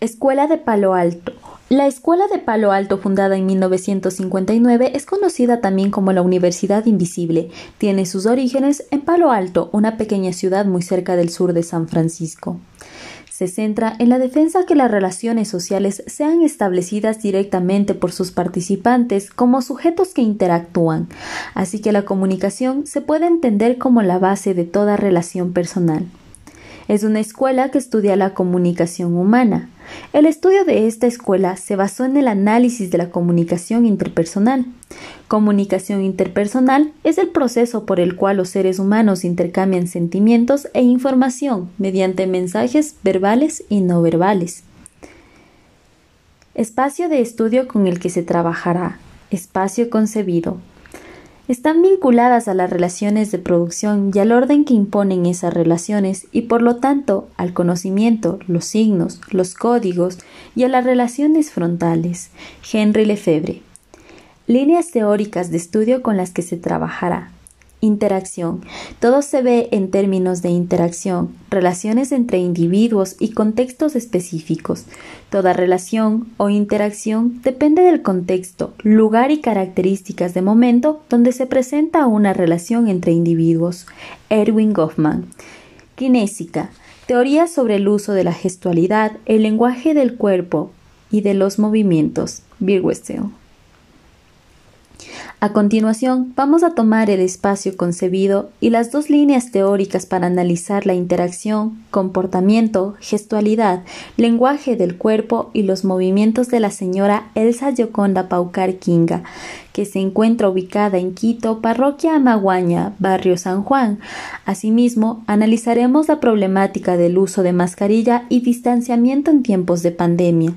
Escuela de Palo Alto. La Escuela de Palo Alto, fundada en 1959, es conocida también como la Universidad Invisible. Tiene sus orígenes en Palo Alto, una pequeña ciudad muy cerca del sur de San Francisco. Se centra en la defensa que las relaciones sociales sean establecidas directamente por sus participantes como sujetos que interactúan, así que la comunicación se puede entender como la base de toda relación personal. Es una escuela que estudia la comunicación humana. El estudio de esta escuela se basó en el análisis de la comunicación interpersonal. Comunicación interpersonal es el proceso por el cual los seres humanos intercambian sentimientos e información mediante mensajes verbales y no verbales. Espacio de estudio con el que se trabajará. Espacio concebido están vinculadas a las relaciones de producción y al orden que imponen esas relaciones y por lo tanto al conocimiento, los signos, los códigos y a las relaciones frontales. Henry Lefebvre. Líneas teóricas de estudio con las que se trabajará. Interacción. Todo se ve en términos de interacción, relaciones entre individuos y contextos específicos. Toda relación o interacción depende del contexto, lugar y características de momento donde se presenta una relación entre individuos. Erwin Goffman. Kinésica. Teoría sobre el uso de la gestualidad, el lenguaje del cuerpo y de los movimientos. Birwestel. A continuación, vamos a tomar el espacio concebido y las dos líneas teóricas para analizar la interacción, comportamiento, gestualidad, lenguaje del cuerpo y los movimientos de la señora Elsa Yoconda Paucar Kinga, que se encuentra ubicada en Quito, parroquia Amaguaña, barrio San Juan. Asimismo, analizaremos la problemática del uso de mascarilla y distanciamiento en tiempos de pandemia.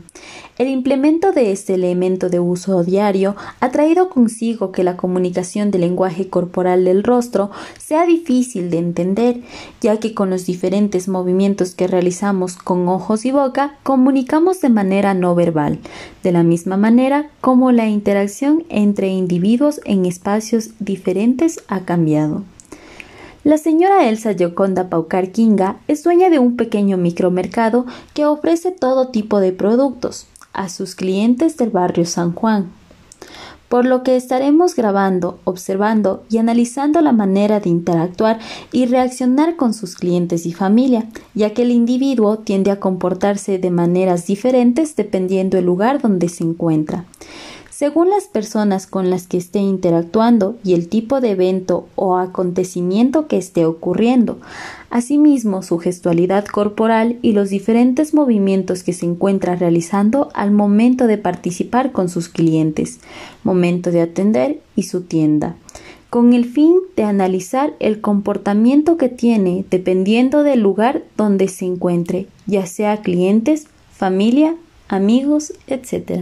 El implemento de este elemento de uso diario ha traído consigo que la comunicación del lenguaje corporal del rostro sea difícil de entender, ya que con los diferentes movimientos que realizamos con ojos y boca comunicamos de manera no verbal, de la misma manera como la interacción entre individuos en espacios diferentes ha cambiado. La señora Elsa Yoconda Paucar Kinga es dueña de un pequeño micromercado que ofrece todo tipo de productos a sus clientes del barrio San Juan, por lo que estaremos grabando, observando y analizando la manera de interactuar y reaccionar con sus clientes y familia, ya que el individuo tiende a comportarse de maneras diferentes dependiendo del lugar donde se encuentra según las personas con las que esté interactuando y el tipo de evento o acontecimiento que esté ocurriendo, asimismo su gestualidad corporal y los diferentes movimientos que se encuentra realizando al momento de participar con sus clientes, momento de atender y su tienda con el fin de analizar el comportamiento que tiene dependiendo del lugar donde se encuentre, ya sea clientes, familia, amigos, etc.